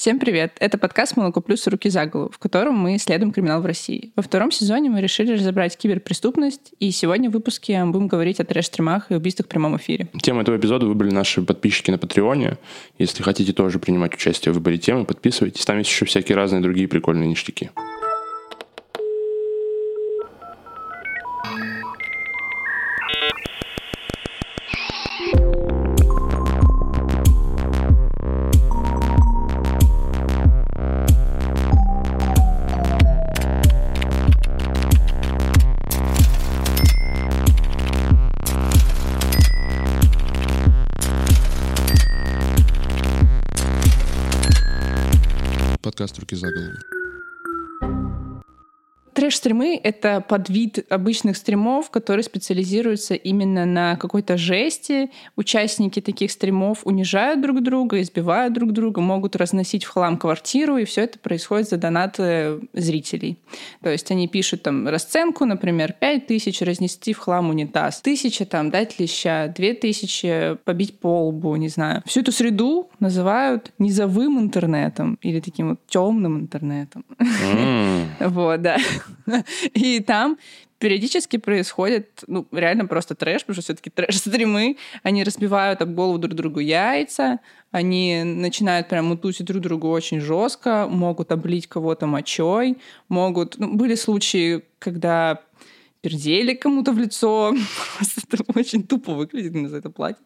Всем привет! Это подкаст «Молоко плюс. Руки за голову», в котором мы исследуем криминал в России. Во втором сезоне мы решили разобрать киберпреступность, и сегодня в выпуске будем говорить о трэш-стримах и убийствах в прямом эфире. Тему этого эпизода выбрали наши подписчики на Патреоне. Если хотите тоже принимать участие в выборе темы, подписывайтесь. Там есть еще всякие разные другие прикольные ништяки. Подкаст «Руки за голову». Трэш-стримы — это подвид обычных стримов, которые специализируются именно на какой-то жести. Участники таких стримов унижают друг друга, избивают друг друга, могут разносить в хлам квартиру, и все это происходит за донаты зрителей. То есть они пишут там расценку, например, 5 тысяч разнести в хлам унитаз, тысяча там дать леща, две тысячи побить по лбу, не знаю. Всю эту среду называют низовым интернетом или таким вот темным интернетом. Вот, да. И там периодически происходит, ну, реально просто трэш, потому что все-таки трэш-стримы, они разбивают об голову друг другу яйца, они начинают прям мутусить друг другу очень жестко, могут облить кого-то мочой, могут... Ну, были случаи, когда пердели кому-то в лицо. это очень тупо выглядит, на за это платят.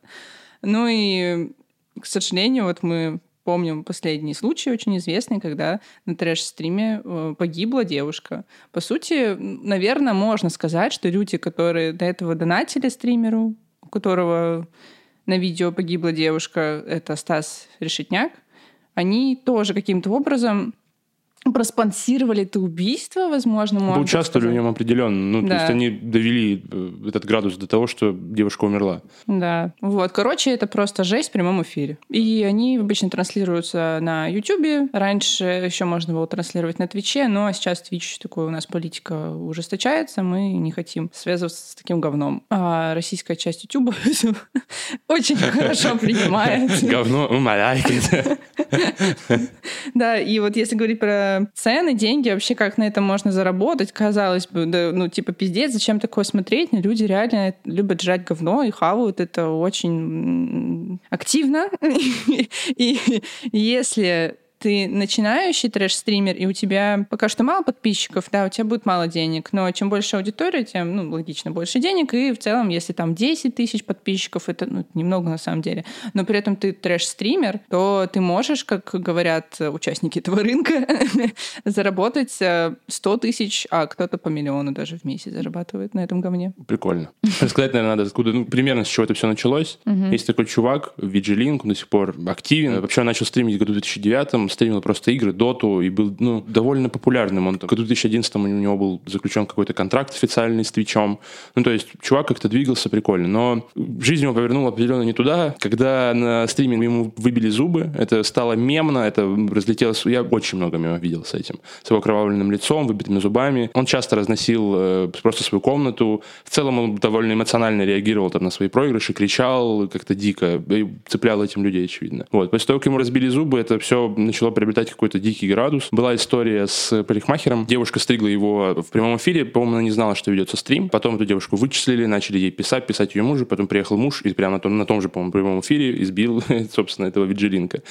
Ну и, к сожалению, вот мы помним последний случай, очень известный, когда на трэш-стриме э, погибла девушка. По сути, наверное, можно сказать, что люди, которые до этого донатили стримеру, у которого на видео погибла девушка, это Стас Решетняк, они тоже каким-то образом проспонсировали это убийство, возможно, можно Участвовали в нем определенно. Ну, да. то есть они довели э, этот градус до того, что девушка умерла. Да. Вот. Короче, это просто жесть в прямом эфире. И они обычно транслируются на YouTube. Раньше еще можно было транслировать на Твиче, но сейчас Twitch такой у нас политика ужесточается, мы не хотим связываться с таким говном. А российская часть YouTube очень хорошо принимает. Говно умоляет. Да, и вот если говорить про цены, деньги, вообще как на этом можно заработать, казалось бы, ну, типа, пиздец, зачем такое смотреть? Но люди реально любят жрать говно и хавают это очень активно. И если ты начинающий трэш-стример, и у тебя пока что мало подписчиков, да, у тебя будет мало денег, но чем больше аудитория, тем, ну, логично, больше денег, и в целом, если там 10 тысяч подписчиков, это ну, немного на самом деле, но при этом ты трэш-стример, то ты можешь, как говорят участники этого рынка, заработать 100 э, тысяч, а кто-то по миллиону даже в месяц зарабатывает на этом говне. Прикольно. Рассказать, наверное, надо, откуда, ну, примерно с чего это все началось. Есть такой чувак, VG-Link, он до сих пор активен. Вообще он начал стримить в году 2009 стримил просто игры, доту, и был ну, довольно популярным. Он году 2011 у него был заключен какой-то контракт официальный с Твичом. Ну, то есть чувак как-то двигался прикольно. Но жизнь его повернула определенно не туда. Когда на стриме ему выбили зубы, это стало мемно, это разлетелось. Я очень много мемов видел с этим. С его кровавленным лицом, выбитыми зубами. Он часто разносил э, просто свою комнату. В целом он довольно эмоционально реагировал там, на свои проигрыши, кричал как-то дико, и цеплял этим людей, очевидно. Вот. После того, как ему разбили зубы, это все начало приобретать какой-то дикий градус. Была история с парикмахером. Девушка стригла его в прямом эфире. По-моему, она не знала, что ведется стрим. Потом эту девушку вычислили, начали ей писать, писать ее мужу. Потом приехал муж и прямо на том, на том же, по-моему, прямом эфире избил, собственно, этого виджилинка.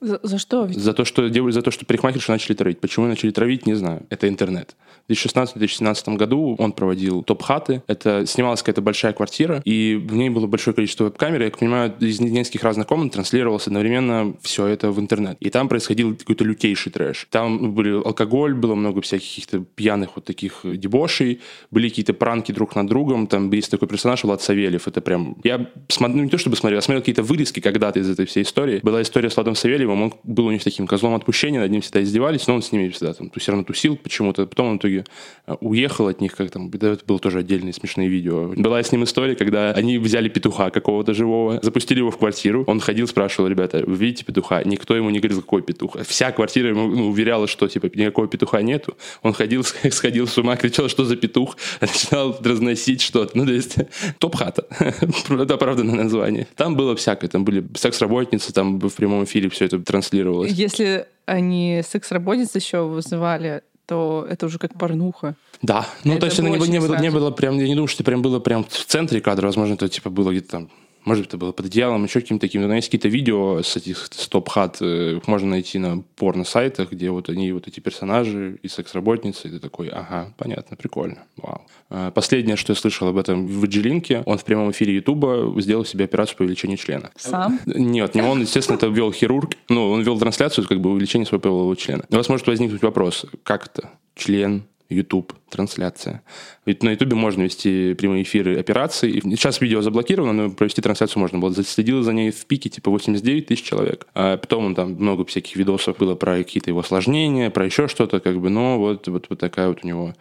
За, за что? За то, что делали, за то, что парикмахершу начали травить. Почему начали травить, не знаю. Это интернет. В 2016-2017 году он проводил топ-хаты. Это снималась какая-то большая квартира, и в ней было большое количество веб-камер. Я понимаю, из нескольких разных комнат транслировалось одновременно все это в интернет. И там происходил какой-то лютейший трэш. Там был алкоголь, было много всяких каких-то пьяных вот таких дебошей, были какие-то пранки друг над другом. Там есть такой персонаж Влад Савельев. Это прям... Я смотрю, ну, не то чтобы смотрел, я смотрел какие-то вырезки когда-то из этой всей истории. Была история с Владом Савельевым, он был у них таким козлом отпущения, над ним всегда издевались, но он с ними всегда там все равно тусил почему-то. Потом он в итоге э, уехал от них, как там, это было тоже отдельные смешные видео. Была с ним история, когда они взяли петуха какого-то живого, запустили его в квартиру, он ходил, спрашивал, ребята, вы видите петуха? Никто ему не говорил, какой петух. Вся квартира ему ну, уверяла, что типа никакого петуха нету. Он ходил, сходил с ума, кричал, что за петух, начинал разносить что-то. Ну, то есть топ-хата. Это оправданное название. Там было всякое, там были секс-работницы, там в прямом эфире все это это транслировалось. Если они секс-работниц еще вызывали, то это уже как порнуха. Да, ну Это то есть это не, не, было, не было прям, я не думаю, что прям было прям в центре кадра, возможно, это типа было где-то там, может быть, это было под одеялом, еще каким-то таким, но есть какие-то видео с этих стоп-хат, э, их можно найти на порно-сайтах, где вот они, вот эти персонажи и секс-работницы, и ты такой, ага, понятно, прикольно, вау. А, Последнее, что я слышал об этом в Джилинке, он в прямом эфире Ютуба сделал себе операцию по увеличению члена. Сам? Нет, не он, естественно, это вел хирург. Ну, он вел трансляцию, как бы увеличение своего полового члена. У вас может возникнуть вопрос, как это? Член, YouTube, трансляция. Ведь на YouTube можно вести прямые эфиры операций. И Сейчас видео заблокировано, но провести трансляцию можно было. Следил за ней в пике типа 89 тысяч человек. А потом там много всяких видосов было про какие-то его осложнения, про еще что-то, как бы, но вот, вот, вот такая вот у него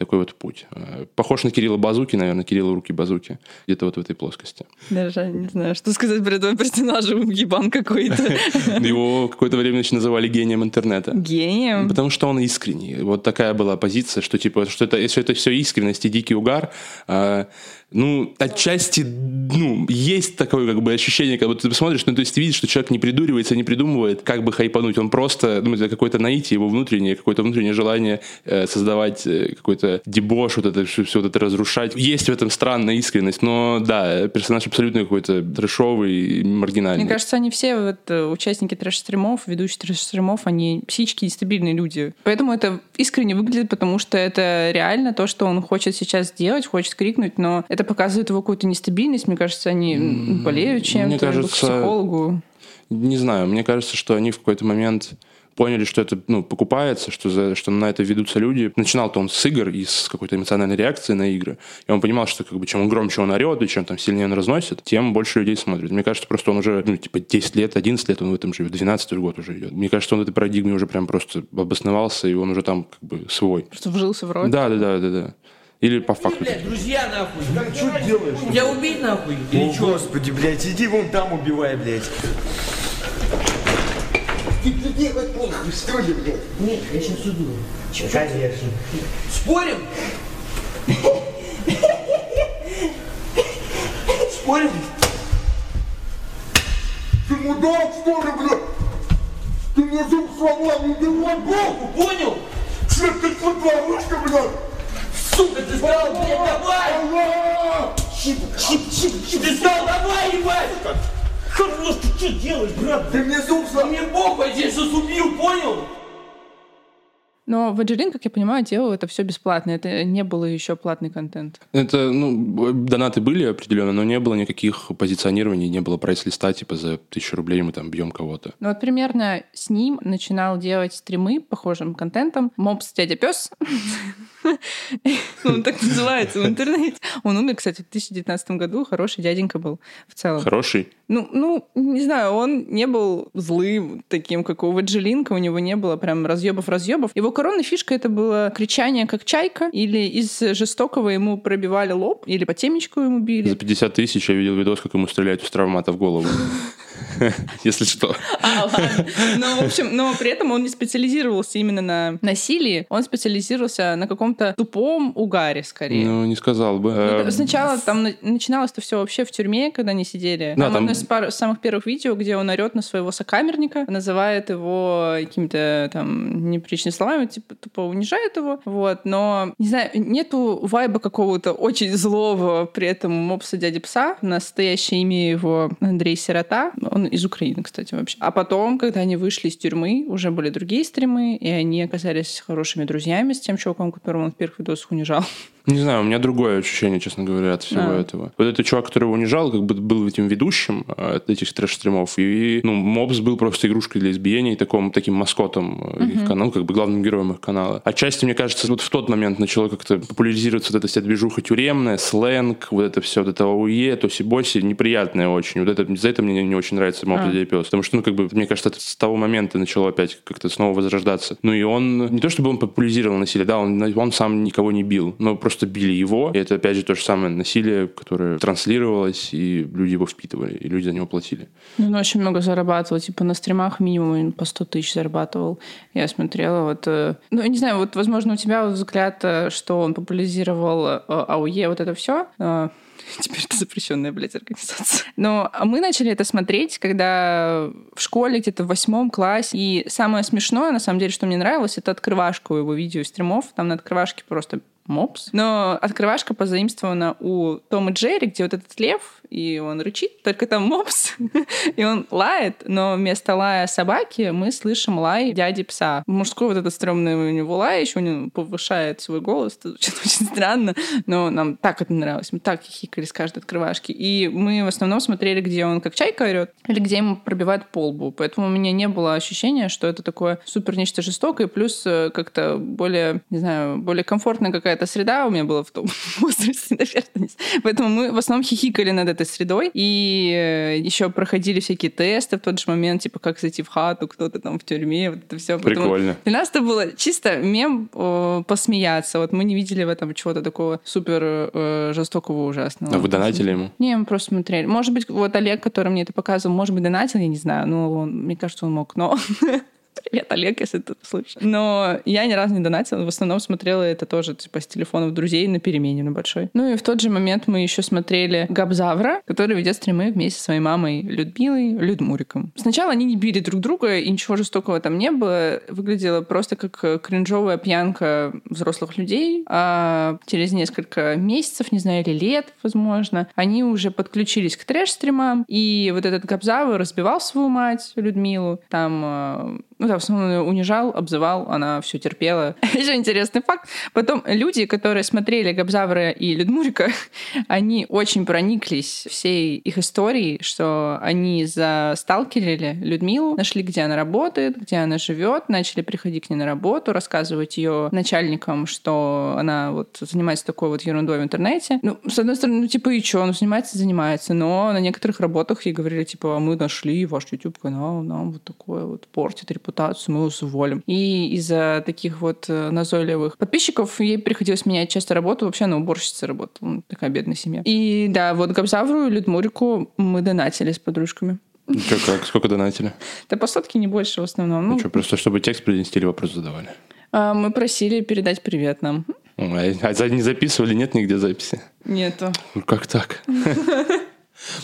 такой вот путь. Э, Похож на Кирилла Базуки, наверное, Кирилла Руки Базуки. Где-то вот в этой плоскости. Даже не знаю, что сказать про этого персонажа. Ебан какой-то. Его какое-то время значит, называли гением интернета. Гением. Потому что он искренний. Вот такая была позиция, что типа, что это, если это все искренность и дикий угар, а, ну, отчасти, ну, есть такое как бы ощущение, как будто ты смотришь, ну, то есть ты видишь, что человек не придуривается, не придумывает, как бы хайпануть. Он просто, ну, это какое-то наитие, его внутреннее, какое-то внутреннее желание э, создавать э, какой-то дебош, вот это все, вот это разрушать. Есть в этом странная искренность, но да, персонаж абсолютно какой-то трешовый и маргинальный. Мне кажется, они все вот, э, участники трэш-стримов, ведущие трэш-стримов, они психически нестабильные люди. Поэтому это искренне выглядит, потому что это реально то, что он хочет сейчас сделать, хочет крикнуть, но это показывает его какую-то нестабильность. Мне кажется, они болеют чем-то, Мне либо к кажется, психологу. Не знаю, мне кажется, что они в какой-то момент поняли, что это ну, покупается, что, за, что на это ведутся люди. Начинал-то он с игр и с какой-то эмоциональной реакции на игры. И он понимал, что как бы, чем он громче он орет, и чем там сильнее он разносит, тем больше людей смотрит. Мне кажется, просто он уже, ну, типа, 10 лет, 11 лет он в этом живет, 12 год уже идет. Мне кажется, он в этой парадигме уже прям просто обосновался, и он уже там как бы свой. Просто вжился в роль. Да, да, да, да, да. Или по факту. Блядь, друзья нахуй. Как, что делаешь? Тебя убить нахуй? Или О, чё? господи, блядь, иди вон там убивай, блядь. Ты, ты делать нахуй, что ли, блядь? Нет, я сейчас уйду. Конечно. Спорим? Спорим? Ты мудак, что ли, блядь? Ты мне зуб сломал, не убивай, блядь! Понял? Что ты творишь, блядь? Сука, ты сказал, блядь, давай! Чип, чип, чип. Ты сказал, давай, ебать! Хорош, ты что делаешь, брат? Ты мне зуб сломал! мне похуй, я тебя сейчас убью, понял? Но Ваджерин, как я понимаю, делал это все бесплатно. Это не было еще платный контент. Это, ну, донаты были определенно, но не было никаких позиционирований, не было прайс-листа, типа за тысячу рублей мы там бьем кого-то. Ну вот примерно с ним начинал делать стримы похожим контентом Мопс Дядя Пес. Он так называется в интернете. Он умер, кстати, в 2019 году. Хороший дяденька был в целом. Хороший. Ну, ну, не знаю, он не был злым таким, как у Ваджелинка. У него не было прям разъебов-разъебов. Его коронной фишкой это было кричание как чайка, или из жестокого ему пробивали лоб, или по темечку ему За били. 50 тысяч я видел видос, как ему стреляют из травмата в голову. Если что. А, ладно. Но, в общем, но при этом он не специализировался именно на насилии, он специализировался на каком-то тупом угаре, скорее. Ну, не сказал бы. Ну, Э, Сначала там на- начиналось это все вообще в тюрьме, когда они сидели. Да, там, там- одно из пар- самых первых видео, где он орет на своего сокамерника, называет его какими-то там неприличными словами, типа тупо унижает его. Вот, но не знаю, нету вайба какого-то очень злого при этом мопса дяди пса. Настоящее имя его Андрей Сирота. Он из Украины, кстати, вообще. А потом, когда они вышли из тюрьмы, уже были другие стримы, и они оказались хорошими друзьями с тем чуваком, которого он в первых видосах унижал. Не знаю, у меня другое ощущение, честно говоря, от всего А. этого. Вот этот чувак, который его унижал, как бы был этим ведущим э, от этих трэш-стримов. И, ну, Мобс был просто игрушкой для избиения и таком, таким маскотом э, их канала, как бы главным героем их канала. Отчасти, мне кажется, вот в тот момент начало как-то популяризироваться вот эта вся движуха тюремная, сленг, вот это все, вот это ОУЕ, тоси-боси, неприятное очень. Вот это, за это мне не, не очень нравится Мобс А. пес. Потому что, ну, как бы, мне кажется, это с того момента начало опять как-то снова возрождаться. Ну, и он, не то чтобы он популяризировал насилие, да, он, он сам никого не бил, но просто били его. И это, опять же, то же самое насилие, которое транслировалось, и люди его впитывали, и люди за него платили. Ну, Он очень много зарабатывал, типа на стримах минимум по 100 тысяч зарабатывал. Я смотрела, вот, э, ну, я не знаю, вот, возможно, у тебя вот взгляд, э, что он популяризировал э, АУЕ, вот это все. Теперь это запрещенная, блядь, организация. Но мы начали это смотреть, когда в школе где-то в восьмом классе. И самое смешное, на самом деле, что мне нравилось, это открывашка у его видео стримов. Там на открывашке просто мопс. Но открывашка позаимствована у Тома Джерри, где вот этот лев, и он рычит, только там мопс, и он лает, но вместо лая собаки мы слышим лай дяди пса. Мужской вот этот стрёмный у него лай, еще него повышает свой голос, это очень странно, но нам так это нравилось, мы так хихикали с каждой открывашки. И мы в основном смотрели, где он как чайка орет, или где ему пробивают полбу, поэтому у меня не было ощущения, что это такое супер нечто жестокое, плюс э, как-то более, не знаю, более комфортная какая-то среда у меня была в том возрасте, наверное. Поэтому мы в основном хихикали над этой средой. И э, еще проходили всякие тесты в тот же момент, типа, как зайти в хату, кто-то там в тюрьме, вот это все. Прикольно. Для нас это было чисто мем о, посмеяться. Вот мы не видели в этом чего-то такого супер э, жестокого, ужасного. А вы донатили ему? Не, мы просто смотрели. Может быть, вот Олег, который мне это показывал, может быть, донатил, я не знаю. Ну, он, мне кажется, он мог, но Привет, Олег, если ты слышишь. Но я ни разу не донатила. В основном смотрела это тоже типа с телефонов друзей на перемене на большой. Ну и в тот же момент мы еще смотрели Габзавра, который ведет стримы вместе со своей мамой Людмилой, Людмуриком. Сначала они не били друг друга, и ничего жестокого там не было. Выглядело просто как кринжовая пьянка взрослых людей. А через несколько месяцев, не знаю, или лет, возможно, они уже подключились к трэш-стримам, и вот этот Габзавр разбивал свою мать Людмилу, там а, ну да, в основном унижал, обзывал, она все терпела. Еще интересный факт. Потом люди, которые смотрели Габзавра и Людмурика, они очень прониклись всей их историей, что они засталкерили Людмилу, нашли, где она работает, где она живет, начали приходить к ней на работу, рассказывать ее начальникам, что она вот занимается такой вот ерундой в интернете. Ну, с одной стороны, ну, типа, и что, он занимается, занимается, но на некоторых работах ей говорили, типа, а мы нашли ваш YouTube-канал, нам вот такое вот портит репутацию репутацию, мы уволим. И из-за таких вот э, назойливых подписчиков ей приходилось менять часто работу. Вообще она уборщица работала. Ну, такая бедная семья. И да, вот Габзавру и Людмурику мы донатили с подружками. Что, как? Сколько донатили? Да по сотке не больше в основном. Ну, ну что, просто чтобы текст принести или вопрос задавали? А, мы просили передать привет нам. А, а не записывали? Нет нигде записи? Нету. Как так?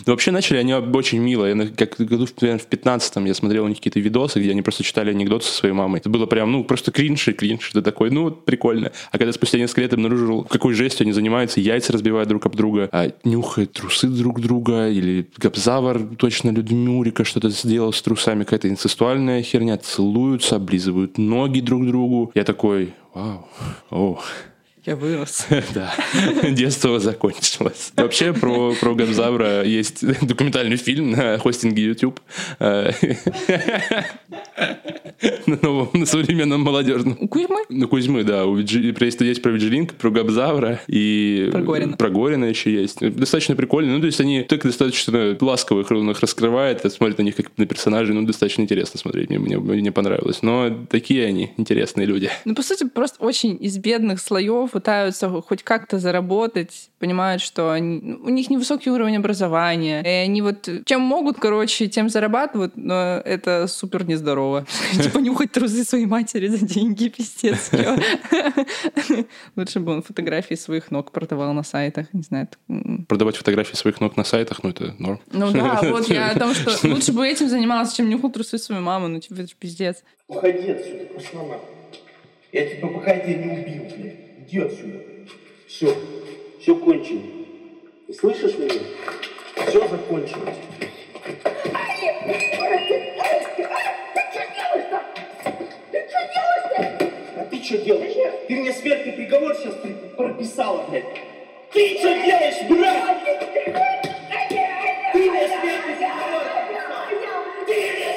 Но вообще начали они очень мило. Я как году в 15-м я смотрел у них какие-то видосы, где они просто читали анекдоты со своей мамой. Это было прям, ну, просто кринж и кринж. Ты такой, ну, прикольно. А когда спустя несколько лет обнаружил, какой жестью они занимаются, яйца разбивают друг об друга, а нюхают трусы друг друга, или Габзавр точно Людмюрика что-то сделал с трусами, какая-то инцестуальная херня, целуются, облизывают ноги друг другу. Я такой, вау, о, я вырос. Да, детство закончилось. Вообще про, про Габзавра есть документальный фильм на хостинге YouTube. Э, на новом, на современном молодежном. У Кузьмы? На Кузьмы, да. У. Есть про Виджилинка, про Габзавра и... Про Горина. Про Горина еще есть. Достаточно прикольно. Ну, то есть они так достаточно ласково их, раскрывает, смотрят на них как на персонажей. Ну, достаточно интересно смотреть. Мне, мне, мне понравилось. Но такие они интересные люди. Ну, по сути, просто очень из бедных слоев пытаются хоть как-то заработать, понимают, что они, у них невысокий уровень образования, и они вот чем могут, короче, тем зарабатывают, но это супер нездорово. Типа нюхать трусы своей матери за деньги, пиздец. Лучше бы он фотографии своих ног продавал на сайтах, не знаю. Продавать фотографии своих ног на сайтах, ну это норм. Ну да, вот я о том, что лучше бы этим занимался, чем нюхал трусы своей мамы, ну типа это же пиздец. Уходи отсюда, пошла. Я тебя пока тебя не убил, блядь. Иди отсюда. Все. Все кончено. Ты слышишь меня? Все закончилось. А что делаешь? Ты мне смертный приговор сейчас прописала, блядь. Ты что делаешь, брат? Ты мне смертный приговор прописала. Ты мне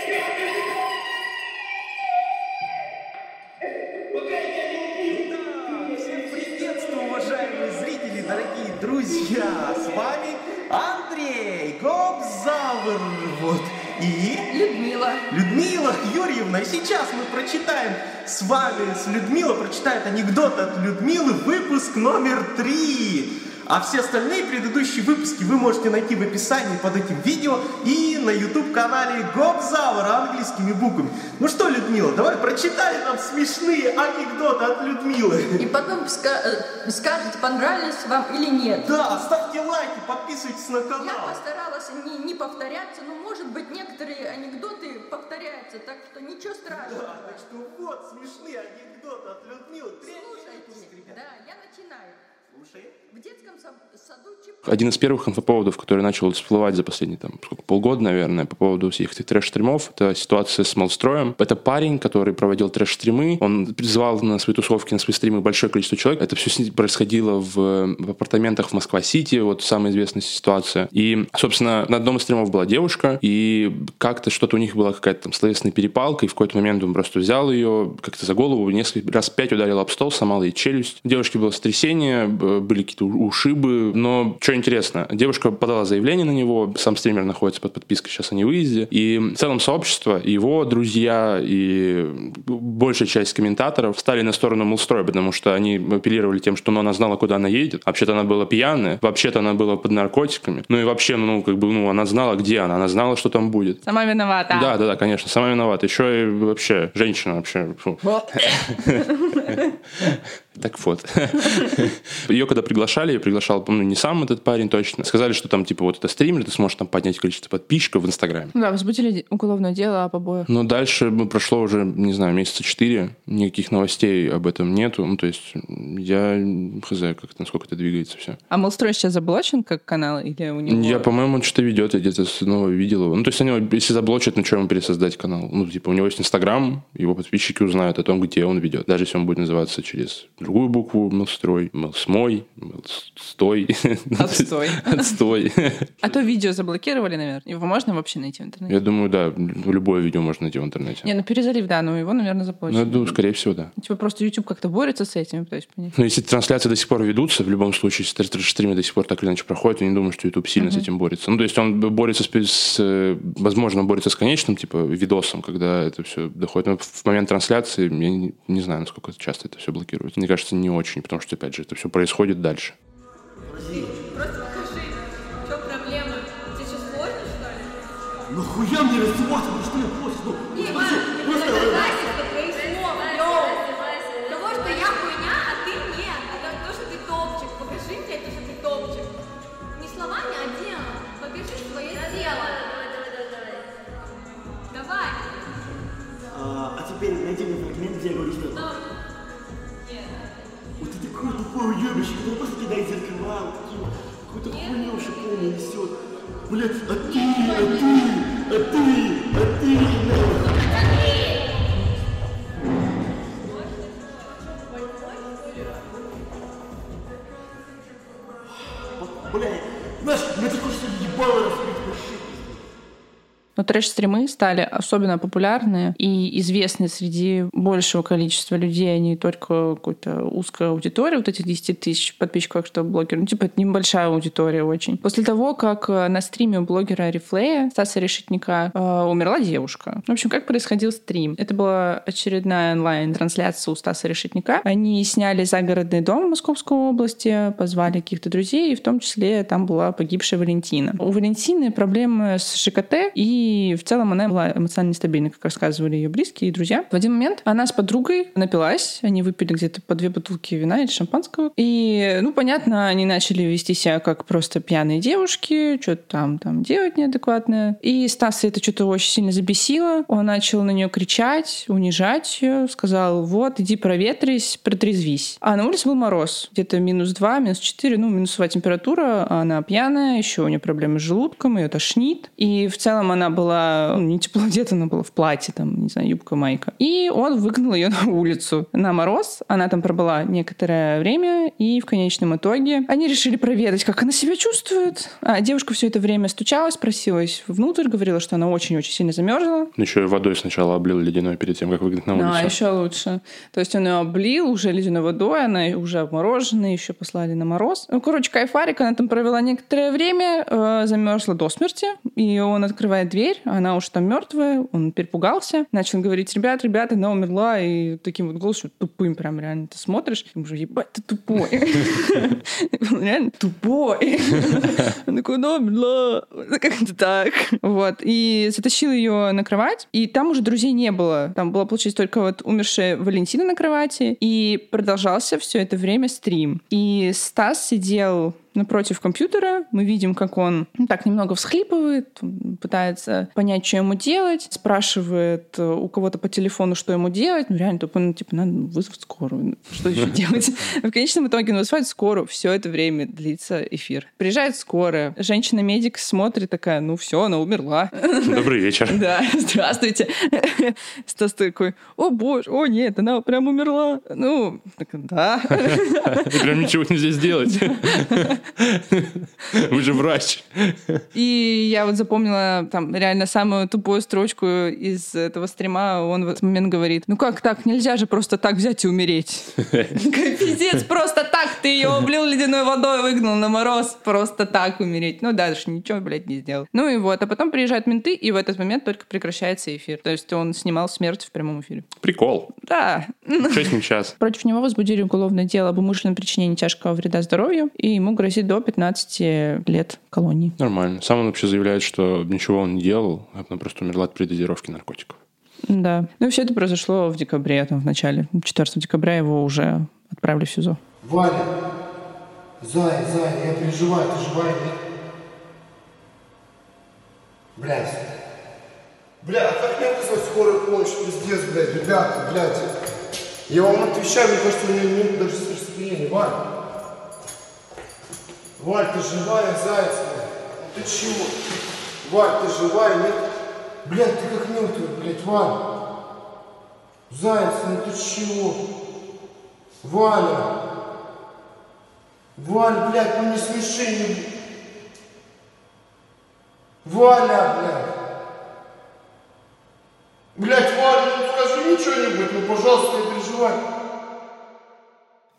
дорогие друзья! С вами Андрей Гобзавр. Вот. И... Людмила. Людмила Юрьевна. И сейчас мы прочитаем с вами, с Людмилой, прочитает анекдот от Людмилы, выпуск номер три. А все остальные предыдущие выпуски вы можете найти в описании под этим видео и на YouTube-канале Гобзавра английскими буквами. Ну что, Людмила, давай прочитай нам смешные анекдоты от Людмилы. И потом ска- э, скажете, понравились вам или нет. Да, ставьте лайки, подписывайтесь на Я канал. постаралась не, не повторяться, но может быть некоторые анекдоты повторяются, так что ничего страшного. Да, так что вот смешные анекдоты от Людмилы. Слушайте, да, я начинаю. Слушай. Один из первых инфоповодов, который начал всплывать за последние там, сколько, полгода, наверное, по поводу всех этих трэш-стримов, это ситуация с Малстроем. Это парень, который проводил трэш-стримы, он призывал на свои тусовки, на свои стримы большое количество человек. Это все происходило в, в апартаментах в Москва-Сити, вот самая известная ситуация. И, собственно, на одном из стримов была девушка, и как-то что-то у них была какая-то там словесная перепалка, и в какой-то момент он просто взял ее как-то за голову, несколько раз пять ударил об стол, сломал ей челюсть. У девушки было сотрясение, были какие-то у- ушибы, но что интересно, девушка подала заявление на него, сам стример находится под подпиской сейчас о невыезде, и в целом сообщество, его друзья и большая часть комментаторов стали на сторону Мулстроя, потому что они апеллировали тем, что ну, она знала, куда она едет, вообще-то она была пьяная, вообще-то она была под наркотиками, ну и вообще, ну, как бы, ну, она знала, где она, она знала, что там будет. Сама виновата. Да, да, да, конечно, сама виновата. Еще и вообще женщина вообще. Так вот. Ее когда приглашали, я приглашал, помню, не сам этот парень точно. Сказали, что там, типа, вот это стример, ты сможешь там поднять количество подписчиков в Инстаграме. Ну Да, возбудили уголовное дело об обоих. Но дальше ну, прошло уже, не знаю, месяца четыре, никаких новостей об этом нету. Ну, то есть я хз, как, насколько это двигается все. А Мелстрой сейчас заблочен как канал или у него... Я, по-моему, он что-то ведет, я где-то снова видел его. Ну, то есть они, если заблочат, ну, что ему пересоздать канал? Ну, типа, у него есть Инстаграм, его подписчики узнают о том, где он ведет. Даже если он будет называться через другую букву Мелстрой, Мелсмой, Мелстой. Отстой. Отстой. А то видео заблокировали, наверное. Его можно вообще найти в интернете? Я думаю, да, любое видео можно найти в интернете. Не, ну перезалив, да, но его, наверное, Ну, заблочили. я думаю, скорее всего, да. Типа просто YouTube как-то борется с этим, пытаюсь понять. Но если трансляции до сих пор ведутся, в любом случае, стримы до сих пор так или иначе проходят, я не думаю, что YouTube сильно с этим борется. Ну, то есть он борется с, э, возможно, он борется с конечным, типа, видосом, когда это все доходит. Но в момент трансляции я не, знаю, насколько часто это все блокирует. Мне кажется, не очень, потому что, опять же, это все происходит дальше. Просто покажи, в чем проблема? Тебе сейчас сложно, что ли? Нахуя мне раздеваться? Что я просишь? Ну, Дима, это хуйню полную несет. Блять, а ты, а ты, а ты, трэш-стримы стали особенно популярны и известны среди большего количества людей, а не только какой-то узкой аудитории, вот этих 10 тысяч подписчиков, что блогер. Ну, типа, это небольшая аудитория очень. После того, как э, на стриме у блогера Рифлея, Стаса Решетника, э, умерла девушка. В общем, как происходил стрим? Это была очередная онлайн-трансляция у Стаса Решетника. Они сняли загородный дом в Московской области, позвали каких-то друзей, и в том числе там была погибшая Валентина. У Валентины проблемы с ЖКТ, и в целом она была эмоционально нестабильна, как рассказывали ее близкие и друзья. В один момент она с подругой напилась, они выпили где-то по две бутылки вина или шампанского, и, ну, понятно, они начали вести себя как просто пьяные девушки, что-то там, там делать неадекватное. И Стаса это что-то очень сильно забесило. Он начал на нее кричать, унижать ее, сказал, вот, иди проветрись, протрезвись. А на улице был мороз, где-то минус 2, минус 4, ну, минусовая температура, она пьяная, еще у нее проблемы с желудком, ее тошнит. И в целом она была ну, не тепло одета, она была в платье, там, не знаю, юбка, майка. И он выгнал ее на улицу на мороз. Она там пробыла некоторое время, и в конечном итоге они решили проведать, как она себя чувствует. А девушка все это время стучалась, просилась внутрь, говорила, что она очень-очень сильно замерзла. Ну, еще и водой сначала облил ледяной перед тем, как выгнать на улицу. Да, еще лучше. То есть он ее облил уже ледяной водой, она уже обмороженная, еще послали на мороз. Ну, короче, кайфарик, она там провела некоторое время, э, замерзла до смерти, и он открывает дверь, она уж там мертвая, он перепугался, начал говорить, ребят, ребят, она умерла, и таким вот голосом тупым прям реально ты смотришь, и уже, ебать, ты тупой. Реально тупой. Он такой, она умерла. Как-то так. Вот. И затащил ее на кровать, и там уже друзей не было. Там была, получается, только вот умершая Валентина на кровати, и продолжался все это время стрим. И Стас сидел напротив компьютера. Мы видим, как он ну, так немного всхлипывает, пытается понять, что ему делать, спрашивает э, у кого-то по телефону, что ему делать. Ну, реально, тупо, ну, типа, надо вызвать скорую. Что еще делать? В конечном итоге он вызывает скорую. Все это время длится эфир. Приезжает скорая. Женщина-медик смотрит такая, ну все, она умерла. Добрый вечер. Да, здравствуйте. Стас такой, о боже, о нет, она прям умерла. Ну, так, да. Прям ничего нельзя сделать. Вы же врач. И я вот запомнила там реально самую тупую строчку из этого стрима. Он в этот момент говорит, ну как так, нельзя же просто так взять и умереть. Пиздец, просто так ты ее облил ледяной водой, выгнал на мороз, просто так умереть. Ну дальше ничего, блядь, не сделал. Ну и вот, а потом приезжают менты, и в этот момент только прекращается эфир. То есть он снимал смерть в прямом эфире. Прикол. Да. Что с ним сейчас? Против него возбудили уголовное дело об умышленном причинении тяжкого вреда здоровью, и ему грозит до 15 лет колонии. Нормально. Сам он вообще заявляет, что ничего он не делал, а она просто умерла от передозировки наркотиков. Да. Ну и все это произошло в декабре, там, в начале. 4 декабря его уже отправили в СИЗО. Валя, Зая, Зая, я переживаю, ты живая, нет? Блядь. Бля, а как мне вызвать скорую помощь? Пиздец, блядь, ребята, блядь. Я вам отвечаю, мне кажется, у меня нет даже сердцебиения. Валь. Валь, ты живая, заяц? Ну ты чего? Валь, ты живая, нет? Блядь, ты как мертвый, блядь, Валь. Заяц, ну ты чего? Валя. Валь, блядь, ну не смеши, не... Валя, блядь. Блядь, Валя, ну скажи мне что-нибудь, ну, пожалуйста, не переживай.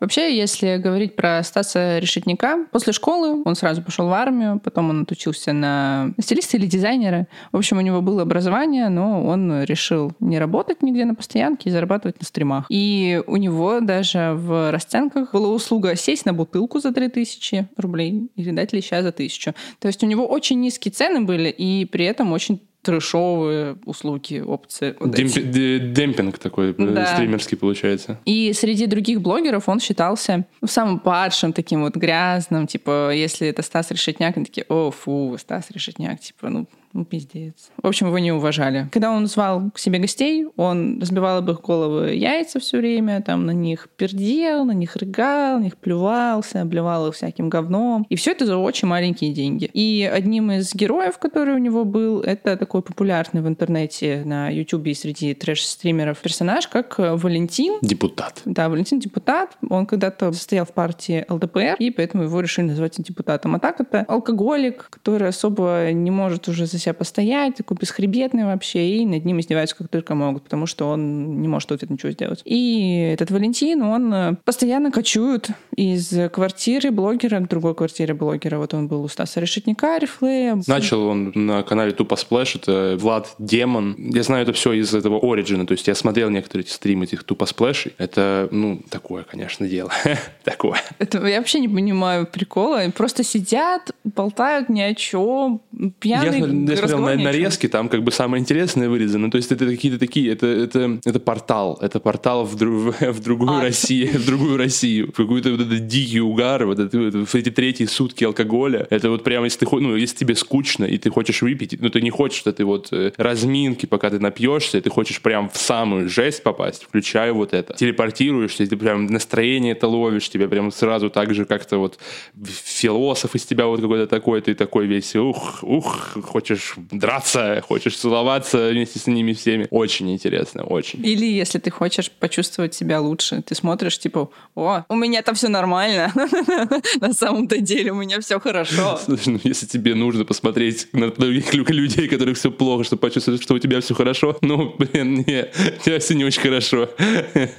Вообще, если говорить про Стаса Решетника, после школы он сразу пошел в армию, потом он отучился на стилиста или дизайнера. В общем, у него было образование, но он решил не работать нигде на постоянке и зарабатывать на стримах. И у него даже в расценках была услуга сесть на бутылку за 3000 рублей или дать леща за 1000. То есть у него очень низкие цены были, и при этом очень трешовые услуги, опции. вот эти. Демпи- де- демпинг такой э, Да. стримерский получается. И среди других блогеров он считался ну, самым падшим, таким вот грязным. Типа, если это Стас Решетняк, они такие, о, фу, Стас Решетняк, типа, ну, ну, пиздец. В общем, его не уважали. Когда он звал к себе гостей, он разбивал об их головы яйца все время, там на них пердел, на них рыгал, на них плювался, обливал их всяким говном. И все это за очень маленькие деньги. И одним из героев, который у него был, это такой популярный в интернете на Ютубе и среди трэш-стримеров персонаж, как э, Валентин. Депутат. Да, Валентин депутат. Он когда-то состоял в партии ЛДПР, и поэтому его решили назвать депутатом. А так это алкоголик, который особо не может уже за себя постоять, такой бесхребетный вообще, и над ним издеваются как только могут, потому что он не может тут ничего сделать. И этот Валентин, он э, постоянно кочует из квартиры блогера к другой квартире блогера. Вот он был у Стаса Решетника, Reeflay я. Начал он на канале Тупо Сплэш, это Влад Демон. Я знаю это все из этого origin а, то есть я смотрел некоторые эти стримы этих Тупо Сплэшей. Это, ну, такое, конечно, дело. такое. Это я вообще не понимаю прикола. Просто сидят, болтают ни о чем, Я, пьяные. смотрел- я смотрел на нарезки, там как бы самое интересное вырезано. То есть это какие-то такие, это, это, это портал. Это портал в, дру- в другую А. Россию, в другую Россию. В какой-то вот этот дикий угар, вот, это, вот эти третьи сутки алкоголя. Это вот прямо, если ты ну, если тебе скучно, и ты хочешь выпить, ну, ты не хочешь этой вот э, разминки, пока ты напьешься, и ты хочешь прям в самую жесть попасть, включаю вот это. Телепортируешься, ты прям настроение это ловишь, тебе прям сразу так же как-то вот философ из тебя вот какой-то такой, ты такой весь, ух, ух, хочешь драться, хочешь целоваться вместе с ними всеми. Очень интересно, очень. Или если ты хочешь почувствовать себя лучше, ты смотришь, типа, о, у меня там все нормально. На самом-то деле у меня все хорошо. Слушай, ну если тебе нужно посмотреть на других лю- людей, которых все плохо, чтобы почувствовать, что у тебя все хорошо, ну, блин, не, у тебя все не очень хорошо.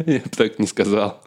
Я бы так не сказал.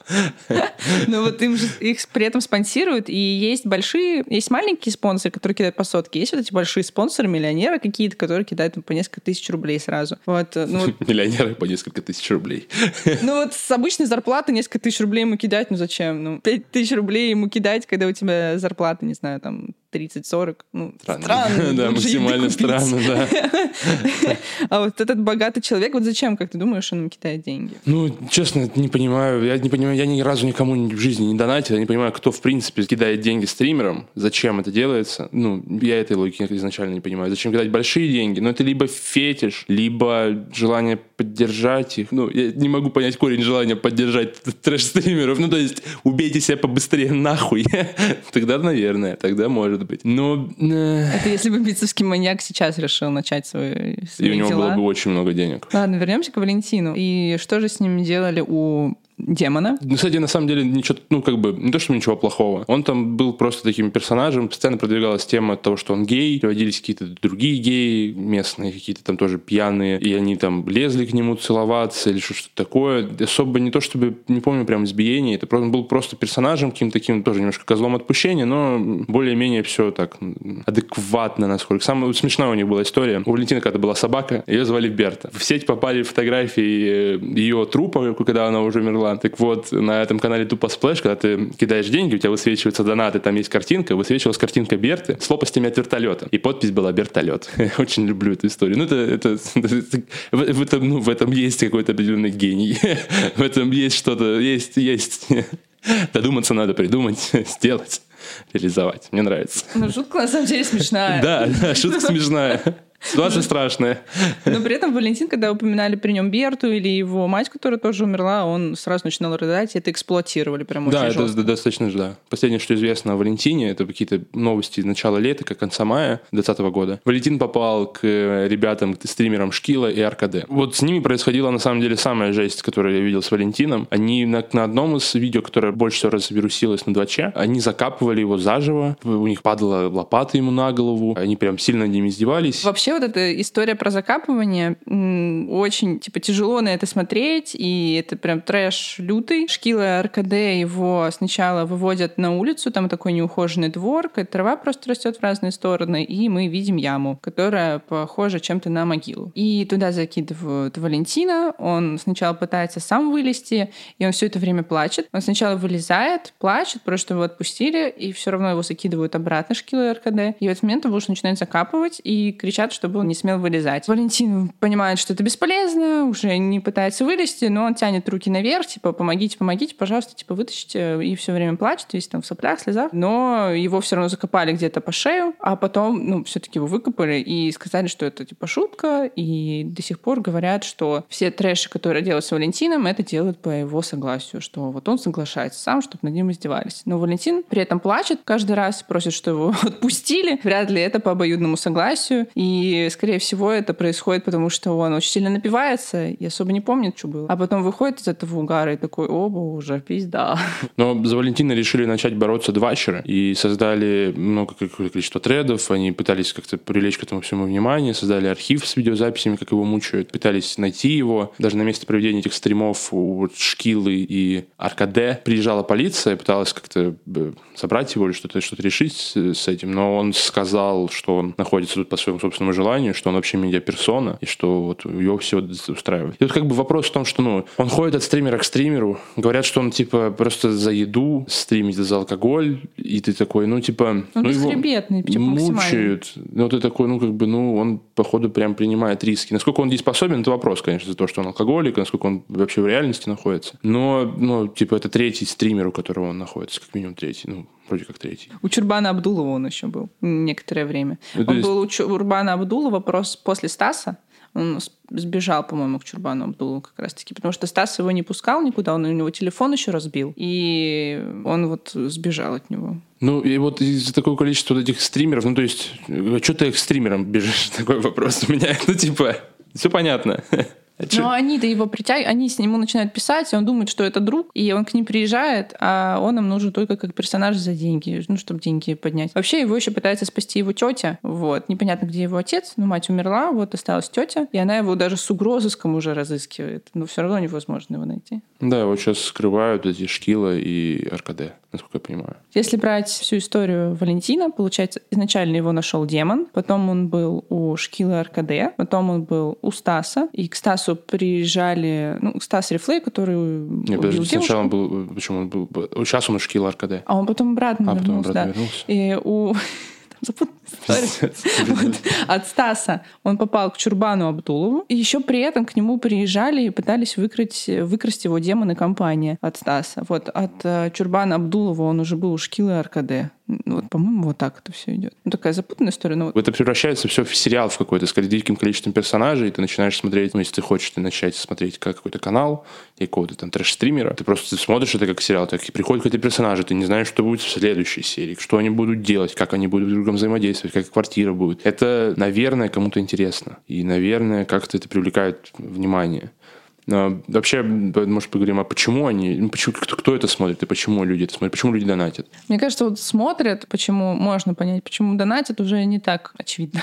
Ну вот им же их при этом спонсируют, и есть большие, есть маленькие спонсоры, которые кидают по сотке, есть вот эти большие спонсоры, миллионеры какие-то, которые кидают по несколько тысяч рублей сразу. Вот, ну, вот, Миллионеры по несколько тысяч рублей. ну вот с обычной зарплаты несколько тысяч рублей ему кидать, ну зачем? Ну, пять тысяч рублей ему кидать, когда у тебя зарплата, не знаю, там 30-40, ну, странно. Да, лучше еды максимально странно, да. А вот этот богатый человек, вот зачем, как ты думаешь, он им кидает деньги? Ну, честно, не понимаю. Я не понимаю, я ни разу никому в жизни не донатил. Я не понимаю, кто, в принципе, кидает деньги стримерам. Зачем это делается? Ну, я этой логики изначально не понимаю. Зачем кидать большие деньги? Ну, это либо фетиш, либо желание поддержать их. Ну, я не могу понять корень желания поддержать трэш-стримеров. Ну, то есть, убейте себя побыстрее нахуй. Тогда, наверное, тогда может быть. Но... э, Это если бы бицевский маньяк сейчас решил начать свои, И свои у него дела. было бы очень много денег. Ладно, вернемся к Валентину. И что же с ним делали у демона? Ну, кстати, на самом деле, ничего, ну, как бы, не то, что ничего плохого. Он там был просто таким персонажем, постоянно продвигалась тема того, что он гей, приводились какие-то другие геи, местные какие-то там тоже пьяные, и они там лезли к нему целоваться или что-то такое. Особо не то, чтобы, не помню прям избиение, это просто, он был просто персонажем, каким-то таким тоже немножко козлом отпущения, но более-менее все так адекватно, насколько. Самая смешная у них была история. У Валентины когда была собака, ее звали Берта. В сеть попали фотографии э, ее трупа, когда она уже умерла. Так вот, на этом канале Тупо Сплэш, когда ты кидаешь деньги, у тебя высвечиваются донаты, там есть картинка, высвечивалась картинка Берты с лопастями от вертолета. И подпись была «Бертолет». Очень люблю эту историю. Ну, это, это, это- в, в этом, ну, в этом есть какой-то определенный гений. В этом есть что-то, есть, есть. Додуматься надо, придумать, сделать, реализовать. Мне нравится. Ну, шутка на самом деле смешная. Да, да, шутка смешная. Ситуация страшная. Но при этом Валентин, когда упоминали при нем Берту или его мать, которая тоже умерла, он сразу начинал рыдать, и это эксплуатировали прям очень Да, это достаточно да. Последнее, что известно о Валентине, это какие-то новости из начала лета, как конца мая 2020 года. Валентин попал к э, ребятам, к стримерам Шкила и РКД. Вот с ними происходила, на самом деле, самая жесть, которую я видел с Валентином. Они на, на одном из видео, которое больше всего развирусилось на 2Ч, они закапывали его заживо, у них падала лопата ему на голову, они прям сильно над ним издевались. Вообще вот эта история про закапывание очень типа тяжело на это смотреть, и это прям трэш лютый. Шкила РКД его сначала выводят на улицу, там такой неухоженный двор, трава просто растет в разные стороны, и мы видим яму, которая похожа чем-то на могилу. И туда закидывают Валентина, он сначала пытается сам вылезти, и он все это время плачет. Он сначала вылезает, плачет, просто его отпустили, и все равно его закидывают обратно шкилы РКД. И в этот момент его уже начинают закапывать и кричат, чтобы он не смел вылезать. Валентин понимает, что это бесполезно, уже не пытается вылезти, но он тянет руки наверх, типа, помогите, помогите, пожалуйста, типа, вытащите. И все время плачет, весь там в соплях, слезах. Но его все равно закопали где-то по шею, а потом, ну, все-таки его выкопали и сказали, что это, типа, шутка, и до сих пор говорят, что все трэши, которые делают с Валентином, это делают по его согласию, что вот он соглашается сам, чтобы над ним издевались. Но Валентин при этом плачет каждый раз, просит, что его отпустили. Вряд ли это по обоюдному согласию. И, скорее всего, это происходит, потому что он очень сильно напивается и особо не помнит, что было. А потом выходит из этого угара и такой, о, боже, пизда. Но за Валентина решили начать бороться двачеры и создали много какое количество тредов. Они пытались как-то привлечь к этому всему внимание, создали архив с видеозаписями, как его мучают, пытались найти его. Даже на месте проведения этих стримов у Шкилы и РКД приезжала полиция, пыталась как-то э, собрать его или что-то что решить с этим, но он сказал, что он находится тут по своему собственному желанию, что он вообще медиаперсона, и что вот его все устраивает. И вот как бы вопрос в том, что ну, он ходит от стримера к стримеру, говорят, что он типа просто за еду стримит, за алкоголь, и ты такой, ну типа... Он ну, его типа, мучают. Ну ты такой, ну как бы, ну он походу прям принимает риски. Насколько он дееспособен, это вопрос, конечно, за то, что он алкоголик, насколько он вообще в реальности находится. Но, ну, типа, это третий стример, у которого он находится, как минимум третий, ну, вроде как третий. У Чурбана Абдулова он еще был некоторое время. Ну, то он есть- был у Чурбана Абдулова прос- после Стаса. Он сбежал, по-моему, к Чурбану Абдулову как раз-таки, потому что Стас его не пускал никуда, он у него телефон еще разбил, и он вот сбежал от него. Ну, и вот из-за такого количества вот этих стримеров, ну, то есть, что ты к стримерам бежишь? Такой вопрос у меня. Ну, типа, все понятно. Это Но они-то его притягивают, они с нему начинают писать, и он думает, что это друг, и он к ним приезжает, а он им нужен только как персонаж за деньги, ну, чтобы деньги поднять. Вообще его еще пытается спасти его тетя, вот. Непонятно, где его отец, но мать умерла, вот осталась тетя, и она его даже с угрозыском уже разыскивает, но все равно невозможно его найти. Да, его сейчас скрывают эти Шкила и РКД, насколько я понимаю. Если брать всю историю Валентина, получается, изначально его нашел демон, потом он был у Шкила РКД, потом он был у Стаса, и к Стасу приезжали, ну, Стас Рифлей, который Не, убил подожди, девушку. сначала он был... Почему он был... Сейчас он у Шкила РКД. А он потом обратно А, потом вернулся, обратно да. вернулся. И у... Там запутанная история. Вот. От Стаса он попал к Чурбану Абдулову, и еще при этом к нему приезжали и пытались выкрасть, выкрасть его демоны компания от Стаса. Вот от э, Чурбана Абдулова он уже был у Шкилы РКД. Вот, по-моему, вот так это все идет. Ну, такая запутанная история, но вот Это превращается все в сериал в какой-то с диким количеством персонажей, и ты начинаешь смотреть, ну, если ты хочешь, ты начать смотреть как какой-то канал и какого-то там трэш-стримера, ты просто смотришь это как сериал, так и приходят какие-то персонажи, ты не знаешь, что будет в следующей серии, что они будут делать, как они будут друг с другом взаимодействовать, как квартира будет. Это, наверное, кому-то интересно. И, наверное, как-то это привлекает внимание. Но вообще, может, поговорим, а почему они, ну, почему, кто, кто это смотрит и почему люди это смотрят, почему люди донатят? Мне кажется, вот смотрят, почему можно понять, почему донатят, уже не так очевидно.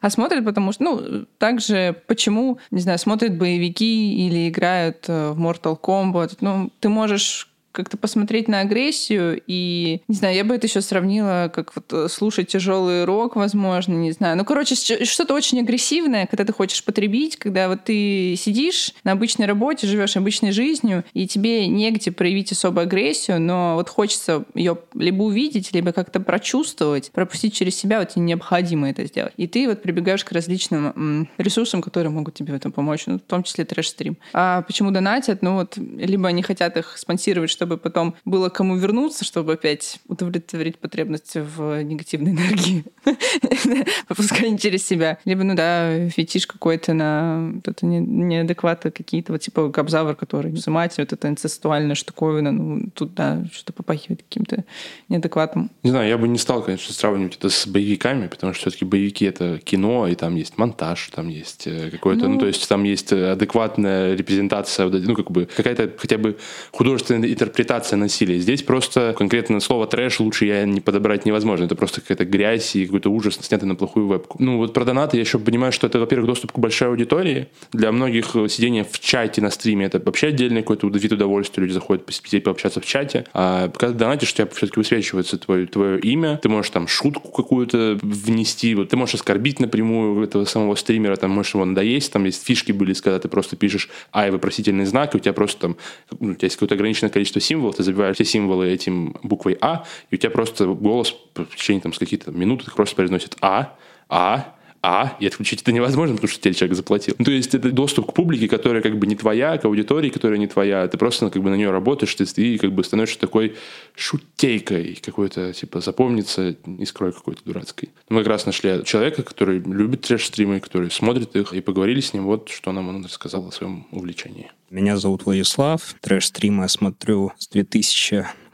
А смотрят, потому что, ну, также почему, не знаю, смотрят боевики или играют э, в Mortal Kombat. Ну, ты можешь как-то посмотреть на агрессию и, не знаю, я бы это еще сравнила, как вот э, слушать тяжелый рок, возможно, не знаю. Ну, короче, что-то очень агрессивное, когда ты хочешь потребить, когда вот ты сидишь на обычной работе, живешь обычной жизнью, и тебе негде проявить особо агрессию, но вот хочется ее либо увидеть, либо как-то прочувствовать, пропустить через себя, вот тебе необходимо это сделать. И ты вот прибегаешь к различным ресурсам, которые могут тебе в этом помочь, ну, в том числе трэш-стрим. А почему донатят? Ну вот, либо они хотят их спонсировать, чтобы потом было кому вернуться, чтобы опять удовлетворить потребность в негативной энергии, попускание через себя. Либо, ну да, фетиш какой-то на это не- неадекваты какие-то, вот типа Габзавр, который взимать, вот эта инцестуальная штуковина, ну тут, да, что-то попахивает каким-то неадекватом. Не знаю, я бы не стал, конечно, сравнивать это с боевиками, потому что все-таки боевики это кино, и там есть монтаж, там есть э, какой-то, ну, Ну. то есть там есть адекватная репрезентация, ну, как бы какая-то хотя бы художественная интерпретация насилия. Здесь просто конкретно слово трэш лучше я не подобрать невозможно. Это просто какая-то грязь и какой-то ужас, снятый на плохую вебку. Ну, вот про донаты я еще понимаю, что это, во-первых, доступ к большой аудитории. Для многих э, сидение в чате на стриме это вообще отдельный какой-то вид удовольствия. Люди заходят посидеть, пообщаться в чате. А когда ты донатишь, у тебя все-таки высвечивается твое, твое имя. Ты можешь там шутку какую-то внести. Вот ты можешь оскорбить напрямую этого самого стримера, там можешь его надоесть. Там есть фишки были, когда ты просто пишешь «ай» вопросительный знак, и у тебя просто там, ну, у тебя есть какое-то ограниченное количество символов, ты забиваешь все символы этим буквой «а», и у тебя просто голос в течение там, с каких-то минут просто произносит «а», «а», а, и отключить это невозможно, потому что тебе человек заплатил. Ну, то есть это доступ к публике, которая как бы не твоя, к аудитории, которая не твоя. Ты просто как бы на нее работаешь, ты, ты как бы становишься такой шутейкой, какой-то, типа, запомнится искрой какой-то дурацкой. Мы как раз нашли человека, который любит трэш-стримы, который смотрит их, и поговорили с ним, вот что нам он рассказал о своем увлечении. Меня зовут Владислав. Трэш-стримы я смотрю с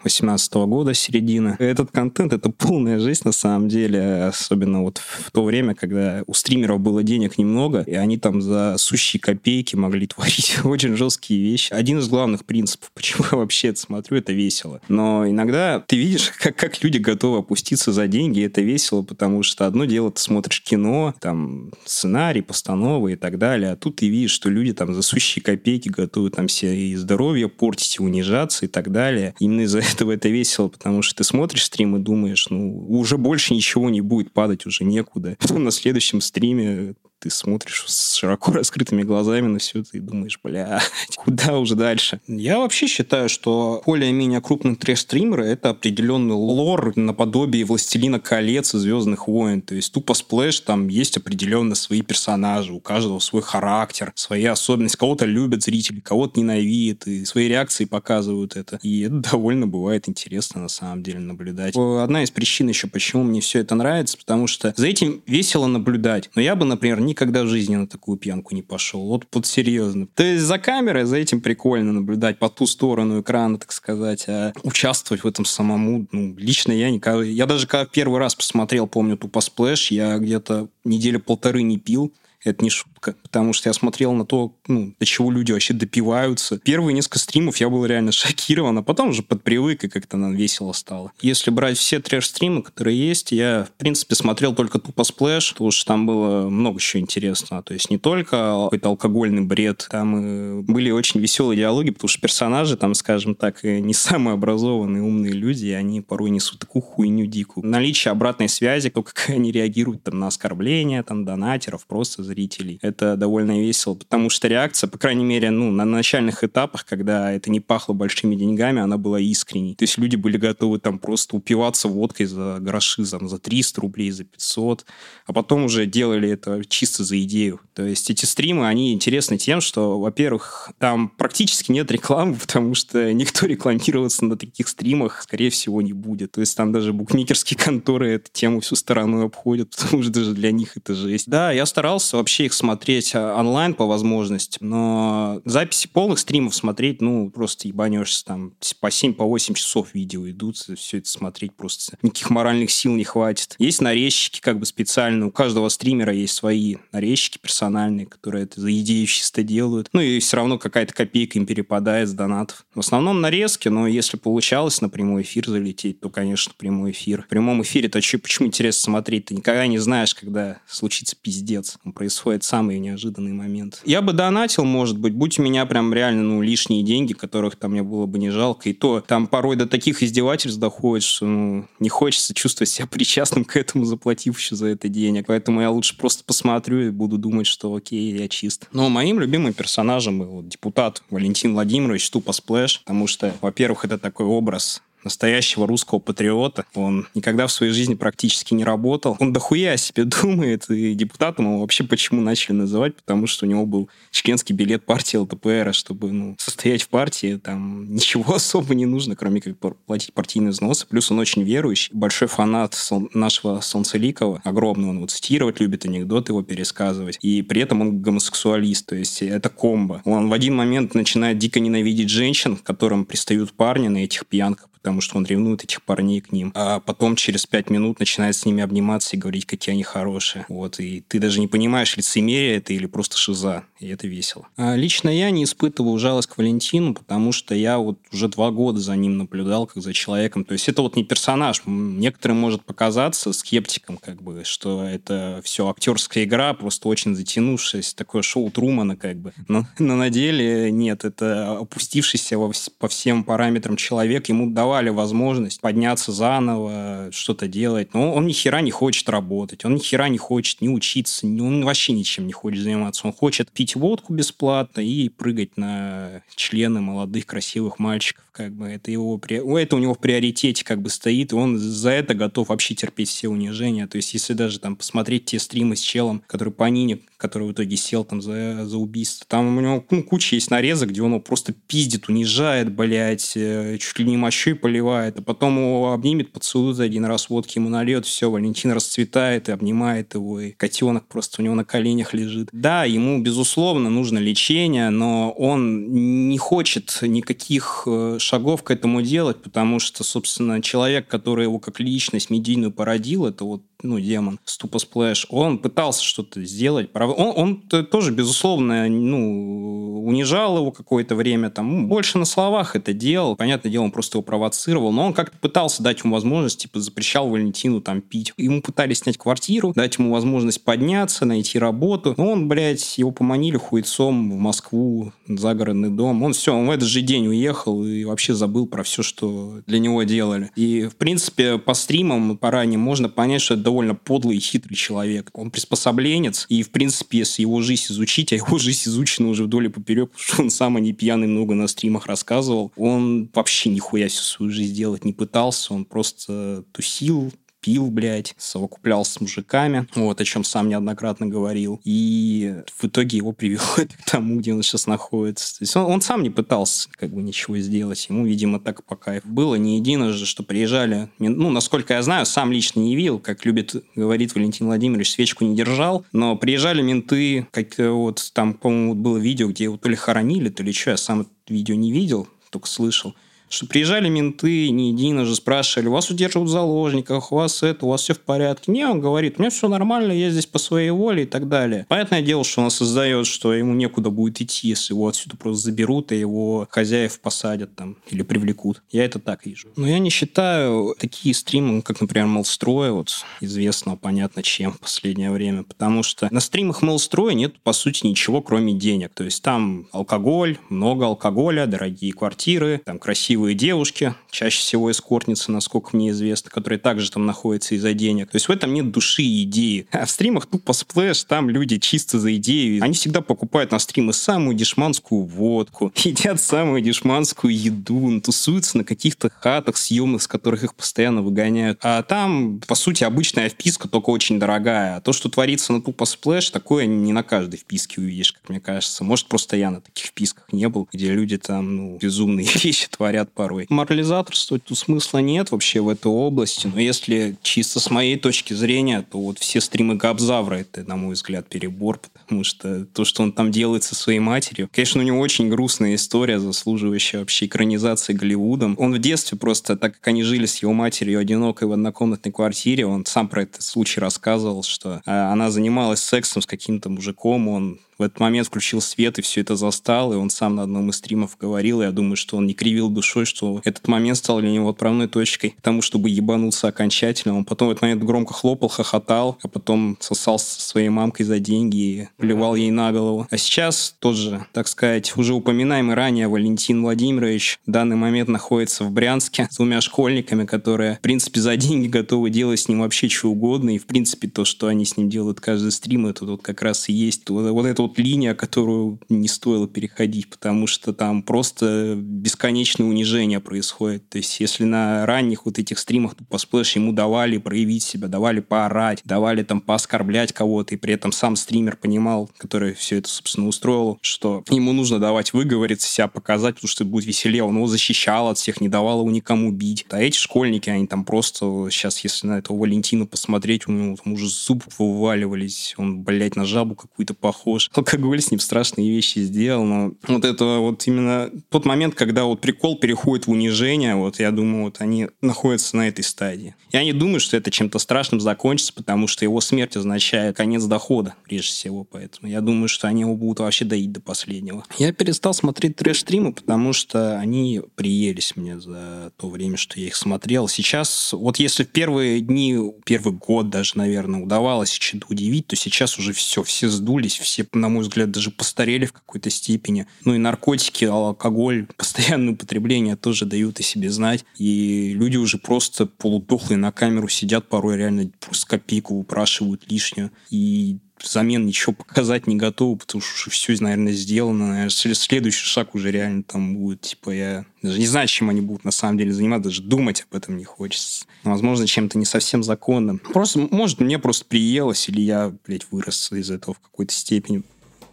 2018 года, середины. Этот контент — это полная жизнь на самом деле, особенно вот в то время, когда у стримеров было денег немного, и они там за сущие копейки могли творить очень жесткие вещи. Один из главных принципов, почему я вообще это смотрю, это весело. Но иногда ты видишь, как, как люди готовы опуститься за деньги, и это весело, потому что одно дело, ты смотришь кино, там сценарий, постановы и так далее, а тут ты видишь, что люди там за сущие копейки готовы там себе и здоровье портить, и унижаться и так далее. Именно из-за этого это весело, потому что ты смотришь стрим и думаешь, ну, уже больше ничего не будет падать, уже некуда. На следующем стриме ты смотришь с широко раскрытыми глазами на все это и думаешь, бля, куда уже дальше? Я вообще считаю, что более-менее крупные трэш-стримеры — это определенный лор наподобие «Властелина колец» и «Звездных войн». То есть тупо сплэш, там есть определенно свои персонажи, у каждого свой характер, свои особенности. Кого-то любят зрители, кого-то ненавидят, и свои реакции показывают это. И это довольно бывает интересно, на самом деле, наблюдать. Одна из причин еще, почему мне все это нравится, потому что за этим весело наблюдать. Но я бы, например, никогда в жизни на такую пьянку не пошел. Вот, вот серьезно. То есть за камерой за этим прикольно наблюдать по ту сторону экрана, так сказать, а участвовать в этом самому, ну, лично я никогда... Я даже когда первый раз посмотрел, помню, тупо сплэш, я где-то неделю полторы не пил, Это не шутка. Потому что я смотрел на то, ну, до чего люди вообще допиваются. Первые несколько стримов я был реально шокирован, а потом уже подпривык, и как-то нам весело стало. Если брать все трэш-стримы, которые есть, я, в принципе, смотрел только тупо сплэш, потому что там было много еще интересного. То есть не только какой-то алкогольный бред, там были очень веселые диалоги, потому что персонажи там, скажем так, не самые образованные, умные люди, и они порой несут такую хуйню дикую. Наличие обратной связи, то, как они реагируют там, на оскорбления, там, донатеров, просто зрителей. Это довольно весело, потому что реакция, по крайней мере, ну, на начальных этапах, когда это не пахло большими деньгами, она была искренней. То есть люди были готовы там просто упиваться водкой за гроши, там, за 300 рублей, за 500, а потом уже делали это чисто за идею. То есть эти стримы, они интересны тем, что, во-первых, там практически нет рекламы, потому что никто рекламироваться на таких стримах, скорее всего, не будет. То есть там даже букмекерские конторы эту тему всю сторону обходят, потому что даже для них это жесть. Да, я старался вообще их смотреть а, онлайн по возможности, но записи полных стримов смотреть, ну, просто ебанешься там по 7-8 по часов видео идут, все это смотреть просто никаких моральных сил не хватит. Есть нарезчики как бы специально, у каждого стримера есть свои нарезчики персональные, которые это за идею чисто делают. Ну и все равно какая-то копейка им перепадает с донатов. В основном нарезки, но если получалось на прямой эфир залететь, то, конечно, прямой эфир. В прямом эфире то почему интересно смотреть? Ты никогда не знаешь, когда случится пиздец. Происходит самый неожиданный момент. Я бы донатил, может быть, будь у меня прям реально ну, лишние деньги, которых там мне было бы не жалко. И то там порой до таких издевательств доходит, что ну, не хочется чувствовать себя причастным к этому, заплатив еще за это денег. Поэтому я лучше просто посмотрю и буду думать, что окей, я чист. Но моим любимым персонажем был депутат Валентин Владимирович Тупо Сплэш, потому что, во-первых, это такой образ настоящего русского патриота. Он никогда в своей жизни практически не работал. Он дохуя о себе думает, и депутатом его вообще почему начали называть, потому что у него был членский билет партии ЛТПР, чтобы ну, состоять в партии, там ничего особо не нужно, кроме как платить партийные взносы. Плюс он очень верующий, большой фанат сол- нашего Солнцеликова, огромный, он его цитировать любит, анекдоты его пересказывать. И при этом он гомосексуалист, то есть это комбо. Он в один момент начинает дико ненавидеть женщин, которым пристают парни на этих пьянках, потому что он ревнует этих парней к ним. А потом через пять минут начинает с ними обниматься и говорить, какие они хорошие. Вот, и ты даже не понимаешь, лицемерие это или просто шиза. И это весело. А лично я не испытываю жалость к Валентину, потому что я вот уже два года за ним наблюдал, как за человеком. То есть это вот не персонаж. Некоторым может показаться скептиком, как бы, что это все актерская игра, просто очень затянувшаяся, такое шоу Трумана, как бы. Но, но на деле нет, это опустившийся во, по всем параметрам человек. Ему давали давали возможность подняться заново, что-то делать. Но он ни хера не хочет работать, он ни хера не хочет не учиться, он вообще ничем не хочет заниматься. Он хочет пить водку бесплатно и прыгать на члены молодых красивых мальчиков. Как бы это его это у него в приоритете как бы стоит, и он за это готов вообще терпеть все унижения. То есть если даже там посмотреть те стримы с челом, который по Нине, который в итоге сел там за, за убийство, там у него ну, куча есть нарезок, где он его просто пиздит, унижает, блядь, э, чуть ли не мощой поливает, а потом его обнимет, поцелует один раз, водки ему нальет, все, Валентин расцветает и обнимает его, и котенок просто у него на коленях лежит. Да, ему, безусловно, нужно лечение, но он не хочет никаких э, шагов к этому делать, потому что, собственно, человек, который его как личность медийную породил, это вот ну, демон, Ступа Сплэш, он пытался что-то сделать. Он, он тоже, безусловно, ну, унижал его какое-то время, там, больше на словах это делал. Понятное дело, он просто его провоцировал, но он как-то пытался дать ему возможность, типа, запрещал Валентину там пить. Ему пытались снять квартиру, дать ему возможность подняться, найти работу. Но он, блядь, его поманили хуйцом в Москву, загородный дом. Он все, он в этот же день уехал и вообще забыл про все, что для него делали. И, в принципе, по стримам, по ранее можно понять, что это довольно подлый и хитрый человек. Он приспособленец, и, в принципе, если его жизнь изучить, а его жизнь изучена уже вдоль и поперек, потому что он сам, не пьяный, много на стримах рассказывал, он вообще нихуя всю свою жизнь делать не пытался, он просто тусил, пил, блядь, совокуплялся с мужиками, вот, о чем сам неоднократно говорил. И в итоге его привело это к тому, где он сейчас находится. То есть он, он сам не пытался как бы ничего сделать. Ему, видимо, так по кайфу. Было не единожды, что приезжали, ну, насколько я знаю, сам лично не видел, как любит говорит Валентин Владимирович, свечку не держал, но приезжали менты, как вот там, по-моему, было видео, где его то ли хоронили, то ли что, я сам это видео не видел, только слышал Что приезжали менты, не единожды спрашивали, вас удерживают в заложниках, у вас это, у вас все в порядке. Не, он говорит, у меня все нормально, я здесь по своей воле и так далее. Понятное дело, что он создает, что ему некуда будет идти, если его отсюда просто заберут, и его хозяев посадят там или привлекут. Я это так вижу. Но я не считаю такие стримы, как, например, Молстроя, вот известного, понятно, чем в последнее время, потому что на стримах Молстроя нет, по сути, ничего, кроме денег. То есть там алкоголь, много алкоголя, дорогие квартиры, там красивые девушки, чаще всего эскортницы, насколько мне известно, которые также там находятся из-за денег. То есть в этом нет души и идеи. А в стримах тупо сплэш, там люди чисто за идею. Они всегда покупают на стримы самую дешманскую водку, едят самую дешманскую еду, тусуются на каких-то хатах съемных, с которых их постоянно выгоняют. А там, по сути, обычная вписка, только очень дорогая. А то, что творится на тупо сплэш, такое не на каждой вписке увидишь, как мне кажется. Может, просто я на таких вписках не был, где люди там, ну, безумные вещи творят порой. Морализаторствовать тут смысла нет вообще в этой области, но если чисто с моей точки зрения, то вот все стримы Гобзавра это, на мой взгляд, перебор, потому что то, что он там делает со своей матерью, конечно, у него очень грустная история, заслуживающая вообще экранизации Голливудом. Он в детстве просто, так как они жили с его матерью одинокой в однокомнатной квартире, он сам про этот случай рассказывал, что а, она занималась сексом с каким-то мужиком, он в этот момент включил свет и все это застал, и он сам на одном из стримов говорил, и я думаю, что он не кривил душой, что этот момент стал для него отправной точкой к тому, чтобы ебануться окончательно. Он потом в этот момент громко хлопал, хохотал, а потом сосал со своей мамкой за деньги и плевал ей на голову. А сейчас тоже, так сказать, уже упоминаемый ранее Валентин Владимирович в данный момент находится в Брянске с двумя школьниками, которые, в принципе, за деньги готовы делать с ним вообще что угодно, и, в принципе, то, что они с ним делают каждый стрим, это вот как раз и есть вот, вот это вот линия, которую не стоило переходить, потому что там просто бесконечное унижение происходит. То есть если на ранних вот этих стримах тупо сплэш ему давали проявить себя, давали поорать, давали там пооскорблять кого-то, и при этом сам стример понимал, который все это, собственно, устроил, что ему нужно давать выговориться, себя показать, потому что будет веселее. Он его защищал от всех, не давал его никому бить. А эти школьники, они там просто сейчас, если на этого Валентина посмотреть, у него там уже зуб вываливались, он, блядь, на жабу какую-то похож алкоголь с ним страшные вещи сделал, но вот это вот именно тот момент, когда вот прикол переходит в унижение, вот я думаю, вот они находятся на этой стадии. Я не думаю, что это чем-то страшным закончится, потому что его смерть означает конец дохода, прежде всего, поэтому я думаю, что они его будут вообще доить до последнего. Я перестал смотреть трэш-стримы, потому что они приелись мне за то время, что я их смотрел. Сейчас, вот если в первые дни, первый год даже, наверное, удавалось что-то удивить, то сейчас уже все, все сдулись, все, на мой взгляд, даже постарели в какой-то степени. Ну и наркотики, алкоголь, постоянное употребление тоже дают о себе знать. И люди уже просто полудохлые на камеру сидят, порой реально просто копейку упрашивают лишнюю. И взамен ничего показать не готовы, потому что все, наверное, сделано. Наверное, следующий шаг уже реально там будет. Типа я даже не знаю, чем они будут на самом деле заниматься, даже думать об этом не хочется. Возможно, чем-то не совсем законным. Просто, может, мне просто приелось, или я, блядь, вырос из этого в какой-то степени.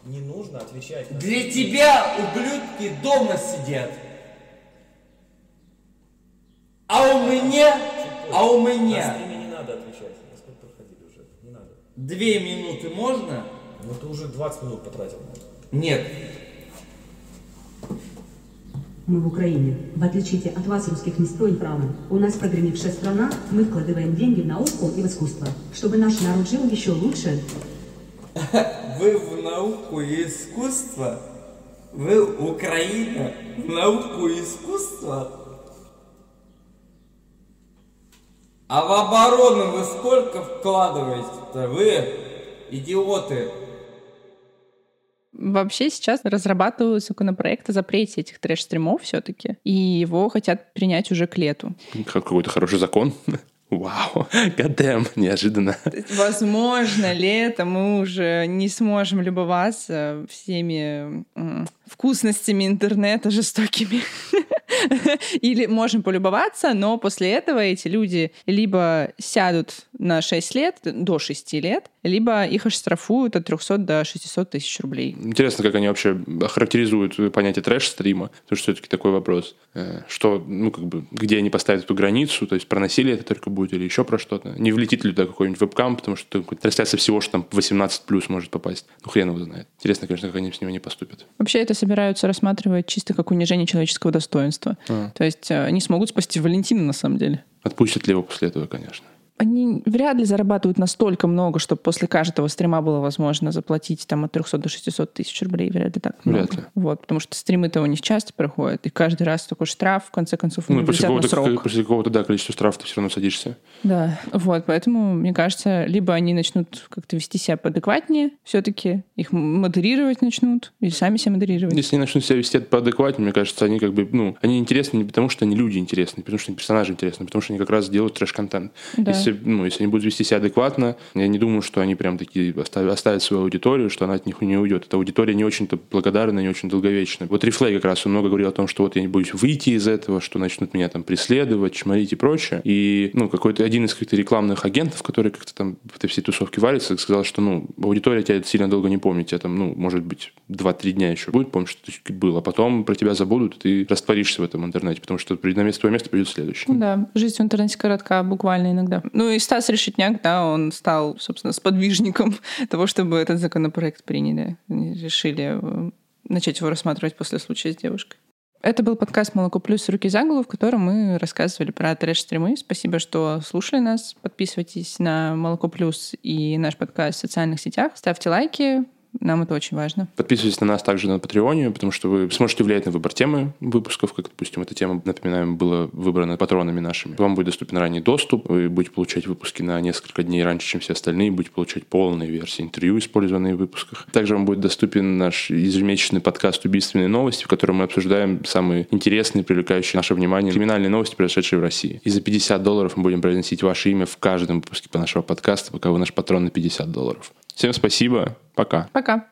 Не нужно отвечать. на- Для тебя ублюдки дома сидят. А у меня, а у На меня стриме не надо отвечать. Мы сколько проходили уже? Не надо. две минуты можно? Ну ты уже 20 минут потратил на. Нет. Мы в Украине. В отличие от вас, русских, не строим право. У нас прогремевшая страна, мы вкладываем деньги в науку и в искусство. Чтобы наш народ жил еще лучше, Вы в науку и искусство? Вы Украина в науку и искусство? А в оборону вы сколько вкладываете-то? Вы идиоты. Вообще сейчас разрабатывают законопроект о запрете этих трэш-стримов все-таки, и его хотят принять уже к лету. Как какой-то хороший закон. Вау, гадем, неожиданно. Возможно, летом мы уже не сможем любоваться всеми вкусностями интернета жестокими. Или можем полюбоваться, но после этого эти люди либо сядут на 6 лет, до 6 лет, либо их оштрафуют от 300 до 600 тысяч рублей. Интересно, как они вообще характеризуют понятие трэш-стрима, потому что все-таки такой вопрос. Э, Что, ну, как бы, где они поставят эту границу, то есть про насилие это только будет или еще про что-то. Не влетит ли туда какой-нибудь вебкам, потому что трансляция всего, что там 18 плюс может попасть. Ну, хрен его знает. Интересно, конечно, как они с ними не поступят. Вообще это собираются рассматривать чисто как унижение человеческого достоинства. А. То есть э, они смогут спасти Валентина на самом деле. Отпустят ли его после этого, конечно. Они вряд ли зарабатывают настолько много, чтобы после каждого стрима было возможно заплатить там от 300 до 600 тысяч рублей. Вряд ли так много. Вряд ли. Вот, потому что стримы-то у них часто проходят, и каждый раз такой штраф, в конце концов, Ну, после какого-то, после какого-то, да, количества штрафов ты все равно садишься. Да, вот, поэтому, мне кажется, либо они начнут как-то вести себя поадекватнее, все-таки их модерировать начнут, или сами себя модерировать. Если они начнут себя вести поадекватнее, мне кажется, они как бы, ну, они интересны не потому, что они люди интересны, потому что они персонажи интересны, а потому что они как раз делают трэш-контент. Да. Если, ну, если они будут вести себя адекватно, я не думаю, что они прям такие оставят, свою аудиторию, что она от них не уйдет. Эта аудитория не очень-то благодарна, не очень долговечна. Вот Рифлей как раз, он много говорил о том, что вот я не боюсь выйти из этого, что начнут меня там преследовать, чморить и прочее. И, ну, какой-то один из каких-то рекламных агентов, который как-то там в этой всей тусовке варится, сказал, что, ну, аудитория тебя сильно долго не помнит, тебя там, ну, может быть, 2-3 дня еще будет помнить, что ты был, а потом про тебя забудут, и ты растворишься в этом интернете, потому что на место твое место придет следующий. Да, жизнь в интернете коротка, буквально иногда. Ну и Стас Решетняк, да, он стал, собственно, сподвижником того, чтобы этот законопроект приняли. Они решили э, начать его рассматривать после случая с девушкой. Это был подкаст «Молоко плюс. Руки за голову», в котором мы рассказывали про трэш-стримы. Спасибо, что слушали нас. Подписывайтесь на «Молоко плюс» и наш подкаст в социальных сетях. Ставьте лайки. Нам это очень важно. Подписывайтесь на нас также на Патреоне, потому что вы сможете влиять на выбор темы выпусков, как, допустим, эта тема, напоминаем, была выбрана патронами нашими. Вам будет доступен ранний доступ, вы будете получать выпуски на несколько дней раньше, чем все остальные, будете получать полные версии интервью, использованные в выпусках. Также вам будет доступен наш ежемесячный подкаст «Убийственные новости», в котором мы обсуждаем самые интересные, привлекающие наше внимание криминальные новости, произошедшие в России. И за 50 долларов мы будем произносить ваше имя в каждом выпуске по нашего подкаста, пока вы наш патрон на 50 долларов. Всем спасибо. Пока. Пока.